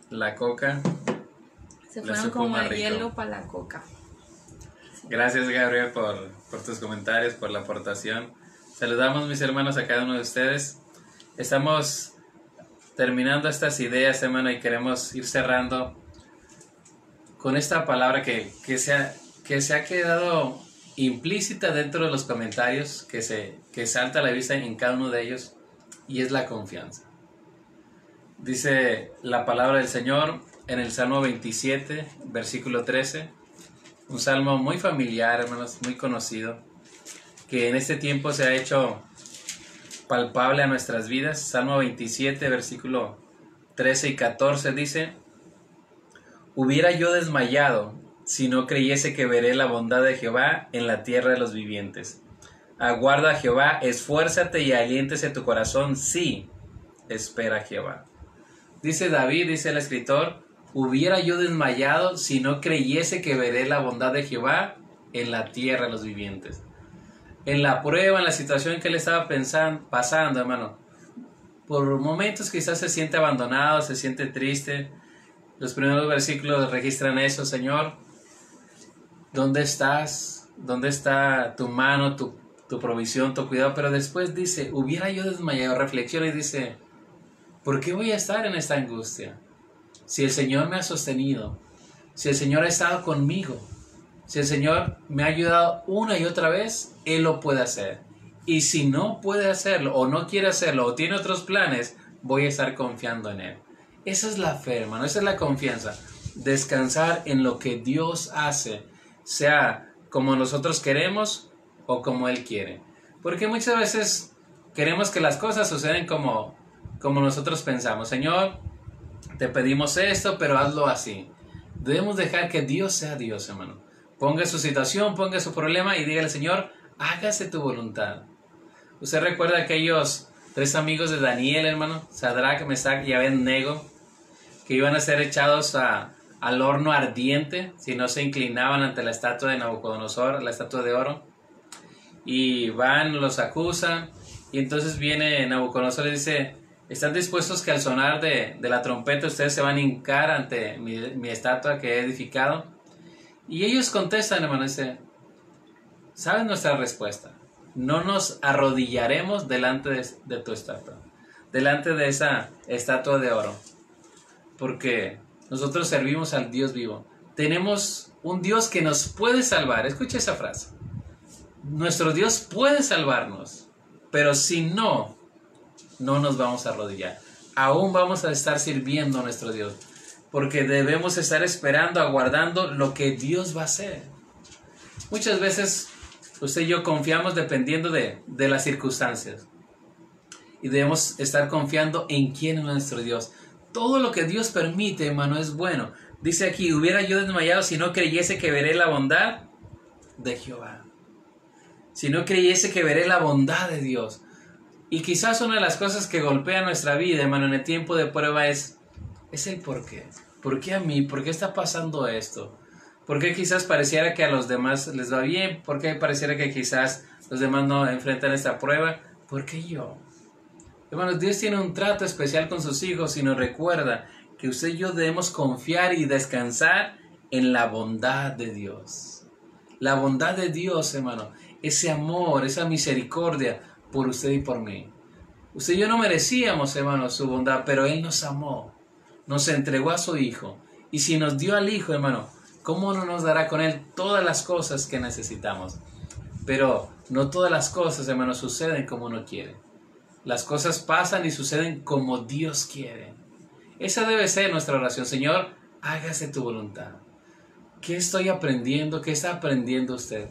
la coca. Se fueron como el hielo para la coca. Gracias Gabriel por, por tus comentarios, por la aportación. Saludamos mis hermanos a cada uno de ustedes. Estamos terminando estas ideas, hermano, y queremos ir cerrando con esta palabra que, que, se, ha, que se ha quedado implícita dentro de los comentarios, que, se, que salta a la vista en cada uno de ellos, y es la confianza. Dice la palabra del Señor en el Salmo 27, versículo 13, un salmo muy familiar, hermanos, muy conocido, que en este tiempo se ha hecho palpable a nuestras vidas. Salmo 27, versículo 13 y 14 dice, Hubiera yo desmayado si no creyese que veré la bondad de Jehová en la tierra de los vivientes. Aguarda a Jehová, esfuérzate y aliéntese tu corazón, sí, espera Jehová. Dice David, dice el escritor, hubiera yo desmayado si no creyese que veré la bondad de Jehová en la tierra de los vivientes en la prueba, en la situación que él estaba pensando, pasando, hermano. Por momentos quizás se siente abandonado, se siente triste. Los primeros versículos registran eso, Señor. ¿Dónde estás? ¿Dónde está tu mano, tu, tu provisión, tu cuidado? Pero después dice, hubiera yo desmayado, reflexiona y dice, ¿por qué voy a estar en esta angustia? Si el Señor me ha sostenido, si el Señor ha estado conmigo, si el Señor me ha ayudado una y otra vez, Él lo puede hacer. Y si no puede hacerlo, o no quiere hacerlo, o tiene otros planes, voy a estar confiando en Él. Esa es la fe, hermano, esa es la confianza. Descansar en lo que Dios hace, sea como nosotros queremos o como Él quiere. Porque muchas veces queremos que las cosas suceden como, como nosotros pensamos. Señor, te pedimos esto, pero hazlo así. Debemos dejar que Dios sea Dios, hermano. Ponga su situación, ponga su problema y dígale, Señor, hágase tu voluntad. ¿Usted recuerda aquellos tres amigos de Daniel, hermano? Sadrach, Mesach y Abednego, que iban a ser echados al horno ardiente si no se inclinaban ante la estatua de Nabucodonosor, la estatua de oro. Y van, los acusan, y entonces viene Nabucodonosor y dice, ¿están dispuestos que al sonar de, la trompeta ustedes se van a hincar ante mi, mi estatua que he edificado? Y ellos contestan, hermano, dice, ¿saben nuestra respuesta? No nos arrodillaremos delante de, tu estatua, delante de esa estatua de oro, porque nosotros servimos al Dios vivo. Tenemos un Dios que nos puede salvar. Escucha esa frase. Nuestro Dios puede salvarnos, pero si no, no nos vamos a arrodillar. Aún vamos a estar sirviendo a nuestro Dios porque debemos estar esperando, aguardando lo que Dios va a hacer. Muchas veces usted y yo confiamos dependiendo de, las circunstancias. Y debemos estar confiando en quién es nuestro Dios. Todo lo que Dios permite, hermano, es bueno. Dice aquí, hubiera yo desmayado si no creyese que veré la bondad de Jehová. Si no creyese que veré la bondad de Dios. Y quizás una de las cosas que golpea nuestra vida, hermano, en el tiempo de prueba es es el por qué. ¿Por qué a mí? ¿Por qué está pasando esto? ¿Por qué quizás pareciera que a los demás les va bien? ¿Por qué pareciera que quizás los demás no enfrentan esta prueba? ¿Por qué yo? Hermanos, Dios tiene un trato especial con sus hijos y nos recuerda que usted y yo debemos confiar y descansar en la bondad de Dios. La bondad de Dios, hermano, ese amor, esa misericordia por usted y por mí. Usted y yo no merecíamos, hermano, su bondad, pero Él nos amó nos entregó a su Hijo. Y si nos dio al Hijo, hermano, ¿cómo no nos dará con Él todas las cosas que necesitamos? Pero no todas las cosas, hermano, suceden como uno quiere. Las cosas pasan y suceden como Dios quiere. Esa debe ser nuestra oración. Señor, hágase tu voluntad. ¿Qué estoy aprendiendo? ¿Qué está aprendiendo usted?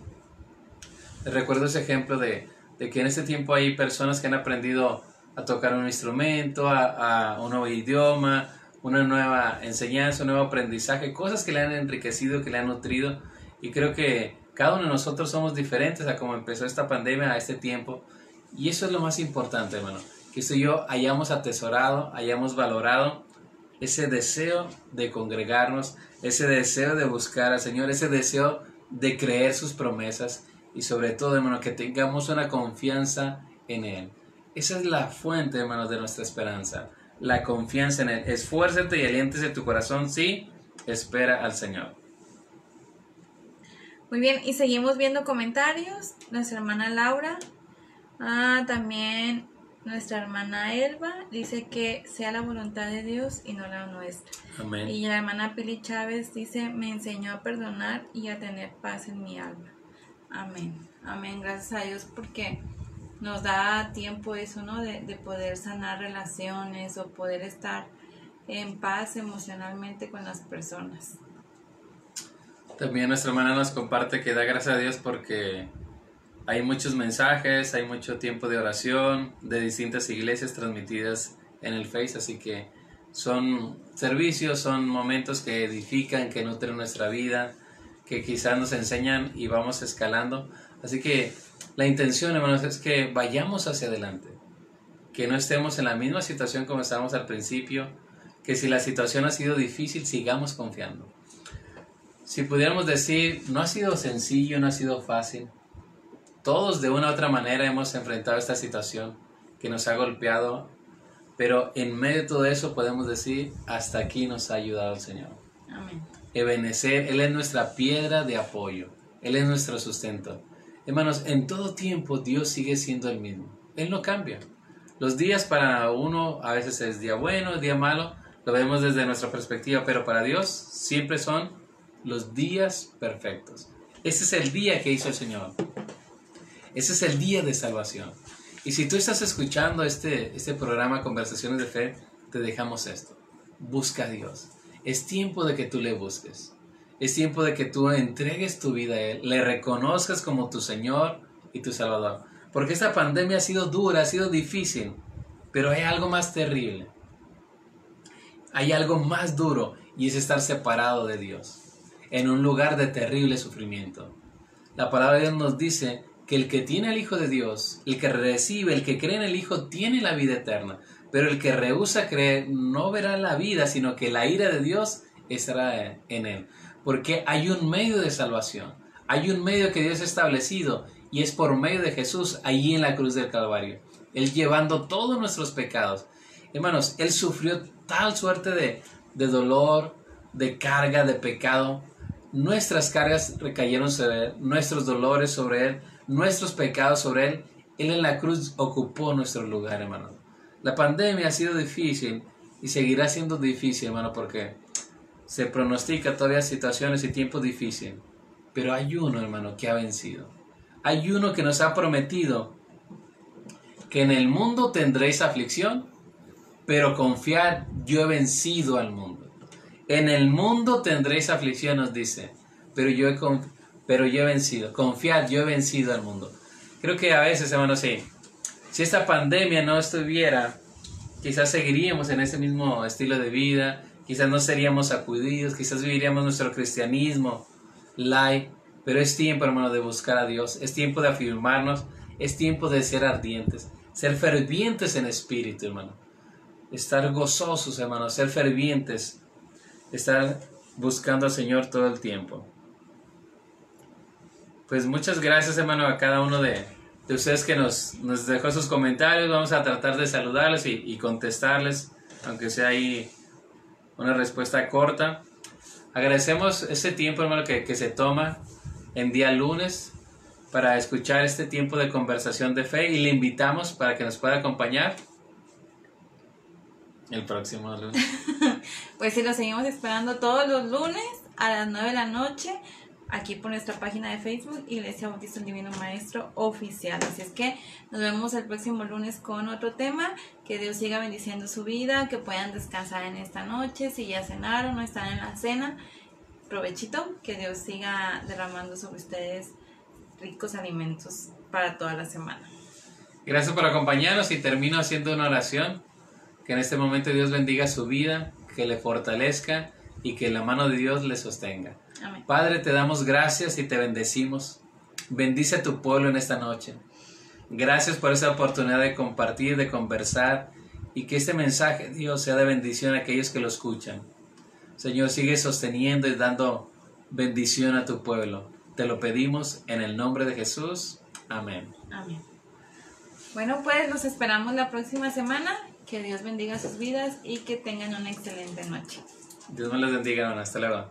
Recuerdo ese ejemplo de, que en este tiempo hay personas que han aprendido a tocar un instrumento, a, un nuevo idioma, una nueva enseñanza, un nuevo aprendizaje, cosas que le han enriquecido, que le han nutrido. Y creo que cada uno de nosotros somos diferentes a cómo empezó esta pandemia, a este tiempo. Y eso es lo más importante, hermano. Que usted y yo hayamos atesorado, hayamos valorado ese deseo de congregarnos, ese deseo de buscar al Señor, ese deseo de creer sus promesas y sobre todo, hermano, que tengamos una confianza en Él. Esa es la fuente, hermano, de nuestra esperanza. La confianza en Él. Esfuérzate y aliéntese tu corazón, sí, espera al Señor. Muy bien, y seguimos viendo comentarios. Nuestra hermana Laura Ah, también nuestra hermana Elba dice que sea la voluntad de Dios y no la nuestra. Amén. Y la hermana Pili Chávez dice, me enseñó a perdonar y a tener paz en mi alma. Amén. Amén. Gracias a Dios porque nos da tiempo eso, ¿no? De, de poder sanar relaciones o poder estar en paz emocionalmente con las personas. También nuestra hermana nos comparte que da gracias a Dios porque hay muchos mensajes, hay mucho tiempo de oración de distintas iglesias transmitidas en el Face, así que son servicios, son momentos que edifican, que nutren nuestra vida, que quizás nos enseñan y vamos escalando. Así que la intención, hermanos, es que vayamos hacia adelante, que no estemos en la misma situación como estábamos al principio, que si la situación ha sido difícil, sigamos confiando. Si pudiéramos decir, no ha sido sencillo, no ha sido fácil, todos de una u otra manera hemos enfrentado esta situación que nos ha golpeado, pero en medio de todo eso podemos decir, hasta aquí nos ha ayudado el Señor. Amén. Ebenecer, Él es nuestra piedra de apoyo, Él es nuestro sustento. Hermanos, en todo tiempo Dios sigue siendo el mismo, Él no cambia. Los días para uno a veces es día bueno, día malo, lo vemos desde nuestra perspectiva, pero para Dios siempre son los días perfectos. Ese es el día que hizo el Señor. Ese es el día de salvación. Y si tú estás escuchando este, este programa Conversaciones de Fe, te dejamos esto. Busca a Dios. Es tiempo de que tú le busques. Es tiempo de que tú entregues tu vida a Él, le reconozcas como tu Señor y tu Salvador. Porque esta pandemia ha sido dura, ha sido difícil, pero hay algo más terrible. Hay algo más duro y es estar separado de Dios, en un lugar de terrible sufrimiento. La palabra de Dios nos dice que el que tiene al Hijo de Dios, el que recibe, el que cree en el Hijo, tiene la vida eterna. Pero el que rehúsa creer no verá la vida, sino que la ira de Dios estará en él. Porque hay un medio de salvación, hay un medio que Dios ha establecido y es por medio de Jesús allí en la cruz del Calvario. Él llevando todos nuestros pecados. Hermanos, Él sufrió tal suerte de, de dolor, de carga, de pecado. Nuestras cargas recayeron sobre Él, nuestros dolores sobre Él, nuestros pecados sobre Él. Él en la cruz ocupó nuestro lugar, hermano. La pandemia ha sido difícil y seguirá siendo difícil, hermano, porque se pronostica todavía situaciones y tiempos difíciles. Pero hay uno, hermano, que ha vencido. Hay uno que nos ha prometido que en el mundo tendréis aflicción, pero confiad, yo he vencido al mundo. En el mundo tendréis aflicción, nos dice, pero yo he, pero yo he vencido. Confiad, yo he vencido al mundo. Creo que a veces, hermanos, sí. Si esta pandemia no estuviera, quizás seguiríamos en ese mismo estilo de vida, quizás no seríamos sacudidos, quizás viviríamos nuestro cristianismo light, pero es tiempo, hermano, de buscar a Dios, es tiempo de afirmarnos, es tiempo de ser ardientes, ser fervientes en espíritu, hermano. Estar gozosos, hermano, ser fervientes, estar buscando al Señor todo el tiempo. Pues muchas gracias, hermano, a cada uno de, ustedes que nos, nos, dejó sus comentarios. Vamos a tratar de saludarles y, contestarles, aunque sea ahí una respuesta corta. Agradecemos ese tiempo, hermano, que, que se toma en día lunes para escuchar este tiempo de conversación de fe y le invitamos para que nos pueda acompañar el próximo lunes. pues sí, lo seguimos esperando todos los lunes a las 9 de la noche aquí por nuestra página de Facebook, Iglesia Bautista el Divino Maestro Oficial. Así es que nos vemos el próximo lunes con otro tema. Que Dios siga bendiciendo su vida, que puedan descansar en esta noche, si ya cenaron o están en la cena. Provechito, que Dios siga derramando sobre ustedes ricos alimentos para toda la semana. Gracias por acompañarnos y termino haciendo una oración. Que en este momento Dios bendiga su vida, que le fortalezca y que la mano de Dios le sostenga. Amén. Padre, te damos gracias y te bendecimos. Bendice a tu pueblo en esta noche. Gracias por esa oportunidad de compartir, de conversar y que este mensaje, Dios, sea de bendición a aquellos que lo escuchan. Señor, sigue sosteniendo y dando bendición a tu pueblo. Te lo pedimos en el nombre de Jesús. Amén. Amén. Bueno, pues los esperamos la próxima semana. Que Dios bendiga sus vidas y que tengan una excelente noche. Dios me los bendiga. Hasta luego.